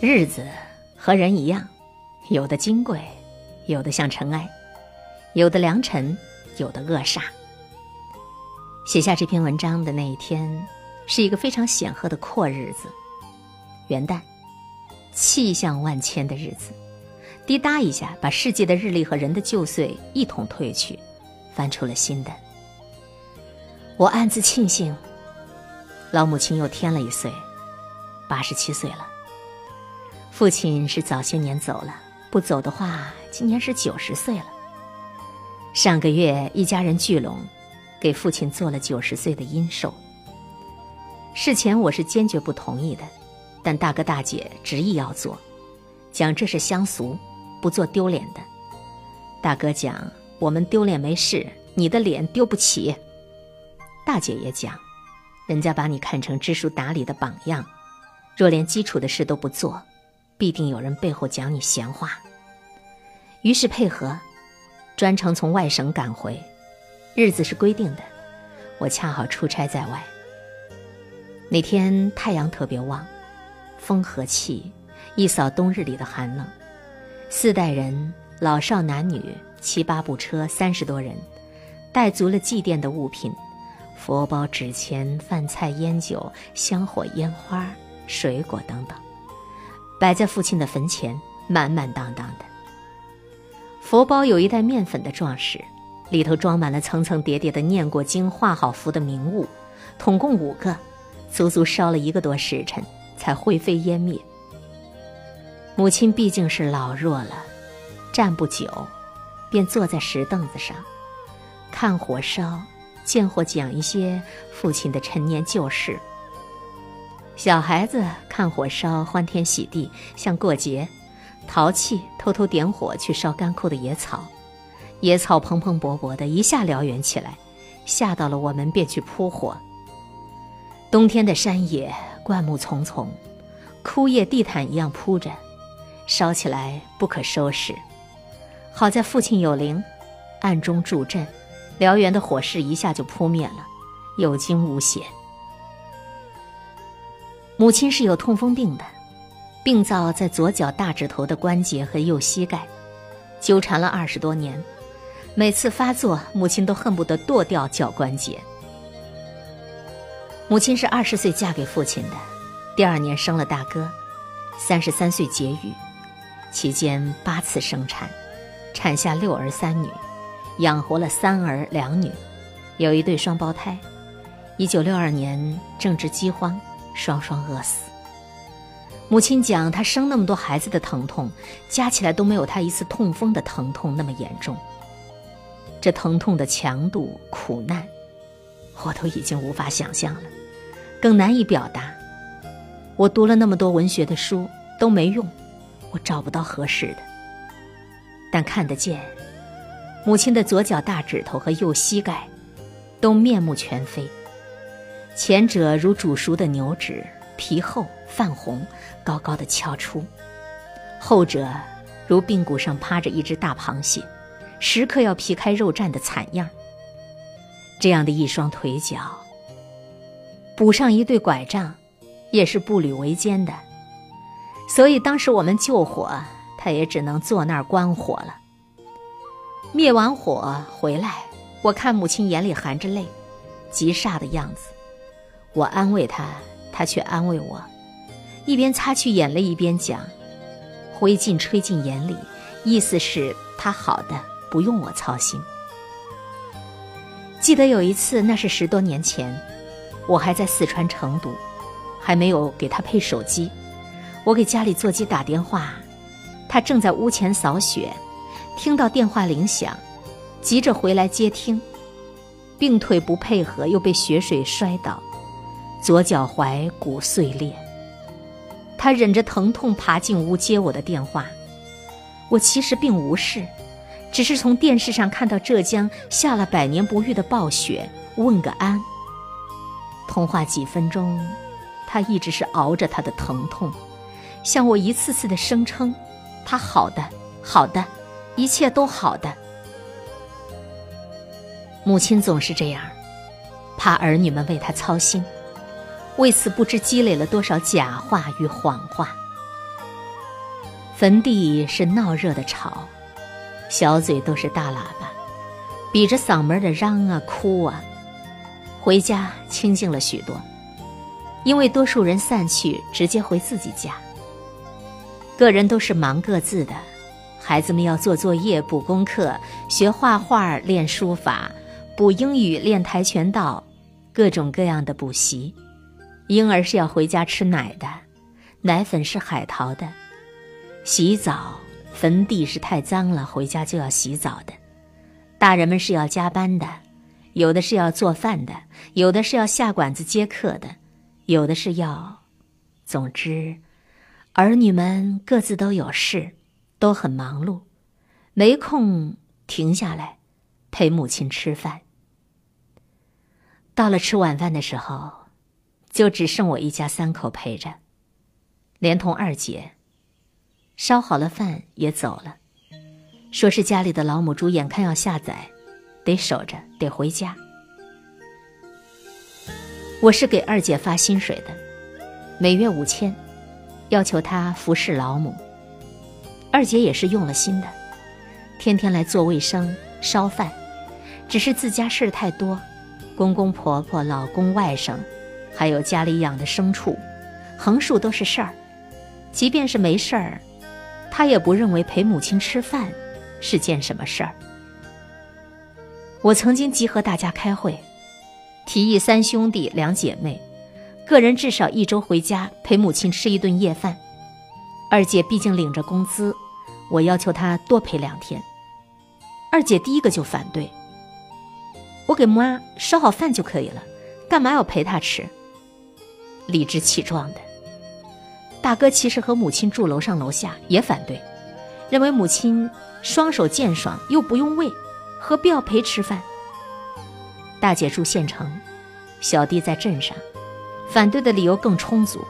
日子和人一样，有的金贵，有的像尘埃，有的良辰，有的恶煞。写下这篇文章的那一天，是一个非常显赫的阔日子——元旦，气象万千的日子。滴答一下，把世界的日历和人的旧岁一同褪去，翻出了新的。我暗自庆幸，老母亲又添了一岁，八十七岁了。父亲是早些年走了，不走的话，今年是九十岁了。上个月一家人聚拢，给父亲做了九十岁的阴寿。事前我是坚决不同意的，但大哥大姐执意要做，讲这是乡俗。不做丢脸的，大哥讲我们丢脸没事，你的脸丢不起。大姐也讲，人家把你看成知书达理的榜样，若连基础的事都不做，必定有人背后讲你闲话。于是配合，专程从外省赶回，日子是规定的，我恰好出差在外。那天太阳特别旺，风和气，一扫冬日里的寒冷。四代人，老少男女，七八部车，三十多人，带足了祭奠的物品，佛包、纸钱、饭菜、烟酒、香火、烟花、水果等等，摆在父亲的坟前，满满当当的。佛包有一袋面粉的壮实，里头装满了层层叠叠的念过经、画好符的名物，统共五个，足足烧了一个多时辰，才灰飞烟灭。母亲毕竟是老弱了，站不久，便坐在石凳子上，看火烧，见或讲一些父亲的陈年旧事。小孩子看火烧，欢天喜地，像过节，淘气，偷偷点火去烧干枯的野草，野草蓬蓬勃勃的，一下燎原起来，吓到了我们，便去扑火。冬天的山野，灌木丛丛，枯叶地毯一样铺着。烧起来不可收拾，好在父亲有灵，暗中助阵，燎原的火势一下就扑灭了，有惊无险。母亲是有痛风病的，病灶在左脚大指头的关节和右膝盖，纠缠了二十多年，每次发作，母亲都恨不得剁掉脚关节。母亲是二十岁嫁给父亲的，第二年生了大哥，三十三岁结育。期间八次生产，产下六儿三女，养活了三儿两女，有一对双胞胎。一九六二年正值饥荒，双双饿死。母亲讲，她生那么多孩子的疼痛，加起来都没有她一次痛风的疼痛那么严重。这疼痛的强度、苦难，我都已经无法想象了，更难以表达。我读了那么多文学的书，都没用。我找不到合适的，但看得见，母亲的左脚大指头和右膝盖，都面目全非。前者如煮熟的牛脂，皮厚泛红，高高的翘出；后者如髌骨上趴着一只大螃蟹，时刻要皮开肉绽的惨样。这样的一双腿脚，补上一对拐杖，也是步履维艰的。所以当时我们救火，他也只能坐那儿观火了。灭完火回来，我看母亲眼里含着泪，急煞的样子。我安慰他，他却安慰我，一边擦去眼泪，一边讲：“灰烬吹进眼里，意思是他好的，不用我操心。”记得有一次，那是十多年前，我还在四川成都，还没有给他配手机。我给家里座机打电话，他正在屋前扫雪，听到电话铃响，急着回来接听，病腿不配合，又被雪水摔倒，左脚踝骨碎裂。他忍着疼痛爬进屋接我的电话，我其实并无事，只是从电视上看到浙江下了百年不遇的暴雪，问个安。通话几分钟，他一直是熬着他的疼痛。向我一次次的声称，他好的，好的，一切都好的。母亲总是这样，怕儿女们为他操心，为此不知积累了多少假话与谎话。坟地是闹热的吵，小嘴都是大喇叭，比着嗓门的嚷啊哭啊。回家清静了许多，因为多数人散去，直接回自己家。个人都是忙各自的，孩子们要做作业、补功课、学画画、练书法、补英语、练跆拳道，各种各样的补习。婴儿是要回家吃奶的，奶粉是海淘的。洗澡，坟地是太脏了，回家就要洗澡的。大人们是要加班的。有的是要做饭的，有的是要下馆子接客的，有的是要……总之，儿女们各自都有事，都很忙碌，没空停下来陪母亲吃饭。到了吃晚饭的时候，就只剩我一家三口陪着，连同二姐。烧好了饭也走了，说是家里的老母猪眼看要下崽。得守着，得回家。我是给二姐发薪水的，每月五千，要求她服侍老母。二姐也是用了心的，天天来做卫生、烧饭。只是自家事儿太多，公公婆婆、老公外甥，还有家里养的牲畜，横竖都是事儿。即便是没事儿，他也不认为陪母亲吃饭是件什么事儿。我曾经集合大家开会，提议三兄弟两姐妹，个人至少一周回家陪母亲吃一顿夜饭。二姐毕竟领着工资，我要求她多陪两天。二姐第一个就反对，我给妈烧好饭就可以了，干嘛要陪她吃？理直气壮的。大哥其实和母亲住楼上楼下，也反对，认为母亲双手健爽又不用喂。何必要陪吃饭？大姐住县城，小弟在镇上，反对的理由更充足。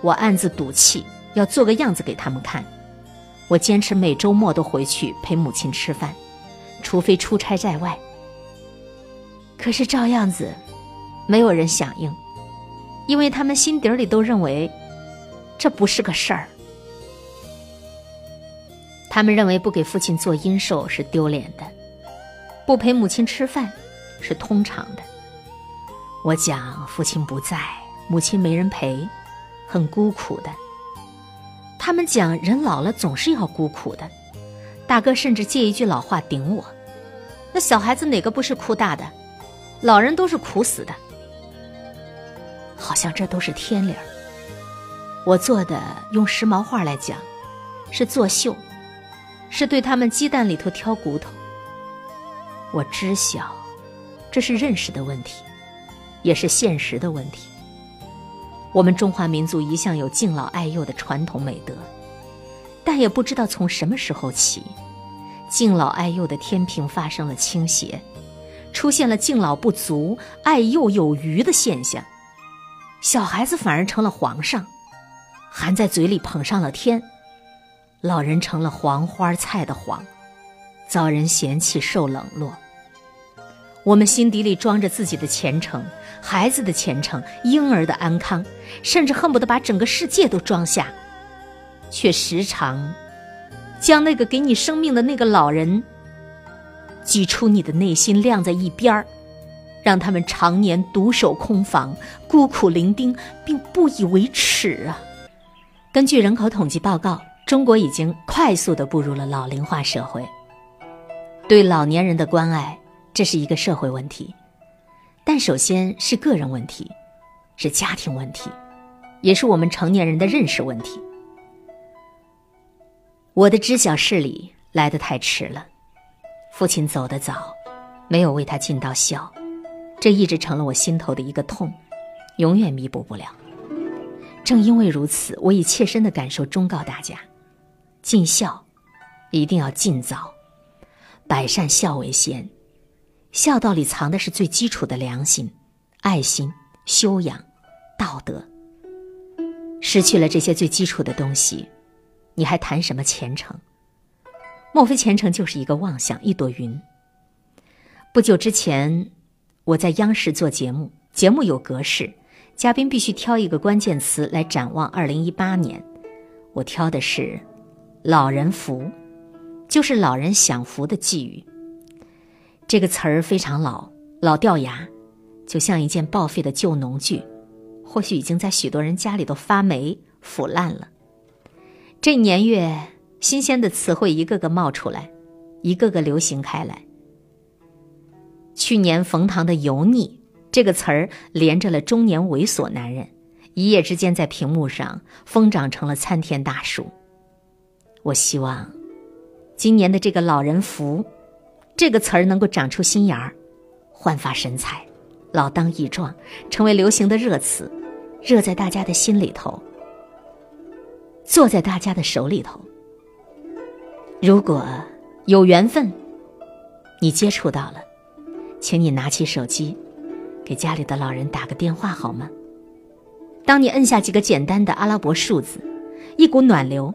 我暗自赌气，要做个样子给他们看。我坚持每周末都回去陪母亲吃饭，除非出差在外。可是照样子，没有人响应，因为他们心底里都认为这不是个事儿。他们认为不给父亲做阴寿是丢脸的。不陪母亲吃饭，是通常的。我讲父亲不在，母亲没人陪，很孤苦的。他们讲人老了总是要孤苦的。大哥甚至借一句老话顶我：“那小孩子哪个不是哭大的？老人都是苦死的。”好像这都是天理儿。我做的用时髦话来讲，是作秀，是对他们鸡蛋里头挑骨头。我知晓，这是认识的问题，也是现实的问题。我们中华民族一向有敬老爱幼的传统美德，但也不知道从什么时候起，敬老爱幼的天平发生了倾斜，出现了敬老不足、爱幼有余的现象。小孩子反而成了皇上，含在嘴里捧上了天；老人成了黄花菜的黄。遭人嫌弃，受冷落。我们心底里装着自己的前程、孩子的前程、婴儿的安康，甚至恨不得把整个世界都装下，却时常将那个给你生命的那个老人挤出你的内心，晾在一边儿，让他们常年独守空房、孤苦伶仃，并不以为耻啊！根据人口统计报告，中国已经快速的步入了老龄化社会。对老年人的关爱，这是一个社会问题，但首先是个人问题，是家庭问题，也是我们成年人的认识问题。我的知晓事理来得太迟了，父亲走得早，没有为他尽到孝，这一直成了我心头的一个痛，永远弥补不了。正因为如此，我以切身的感受忠告大家：尽孝，一定要尽早。百善孝为先，孝道里藏的是最基础的良心、爱心、修养、道德。失去了这些最基础的东西，你还谈什么前程？莫非前程就是一个妄想，一朵云？不久之前，我在央视做节目，节目有格式，嘉宾必须挑一个关键词来展望二零一八年。我挑的是老人福，就是老人享福的寄语。这个词儿非常老，老掉牙，就像一件报废的旧农具，或许已经在许多人家里都发霉腐烂了。这年月，新鲜的词汇一个个冒出来，一个个流行开来。去年冯唐的“油腻”这个词儿连着了中年猥琐男人，一夜之间在屏幕上疯长成了参天大树。我希望，今年的这个“老人福”这个词儿能够长出心眼儿，焕发神采，老当益壮，成为流行的热词，热在大家的心里头，坐在大家的手里头。如果有缘分，你接触到了。请你拿起手机，给家里的老人打个电话好吗？当你摁下几个简单的阿拉伯数字，一股暖流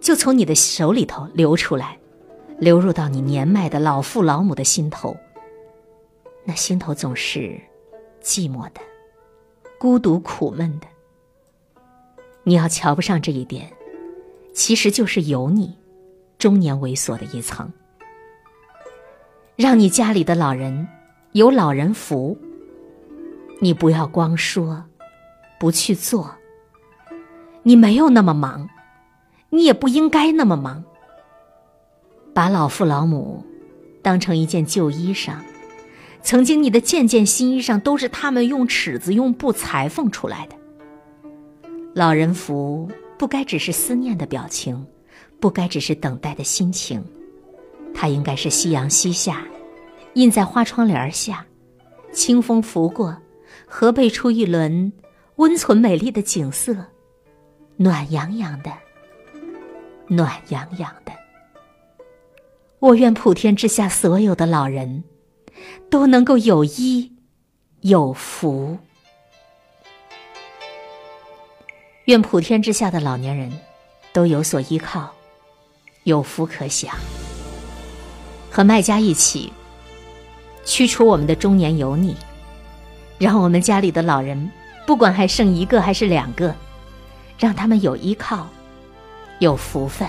就从你的手里头流出来，流入到你年迈的老父老母的心头。那心头总是寂寞的、孤独苦闷的。你要瞧不上这一点，其实就是油腻、中年猥琐的一层，让你家里的老人。有老人福，你不要光说，不去做。你没有那么忙，你也不应该那么忙。把老父老母当成一件旧衣裳，曾经你的件件新衣裳都是他们用尺子用布裁缝出来的。老人福不该只是思念的表情，不该只是等待的心情，它应该是夕阳西下。印在花窗帘下，清风拂过，河背出一轮温存美丽的景色，暖洋洋的，暖洋洋的。我愿普天之下所有的老人，都能够有衣有福。愿普天之下的老年人，都有所依靠，有福可享。和卖家一起。驱除我们的中年油腻，让我们家里的老人，不管还剩一个还是两个，让他们有依靠，有福分。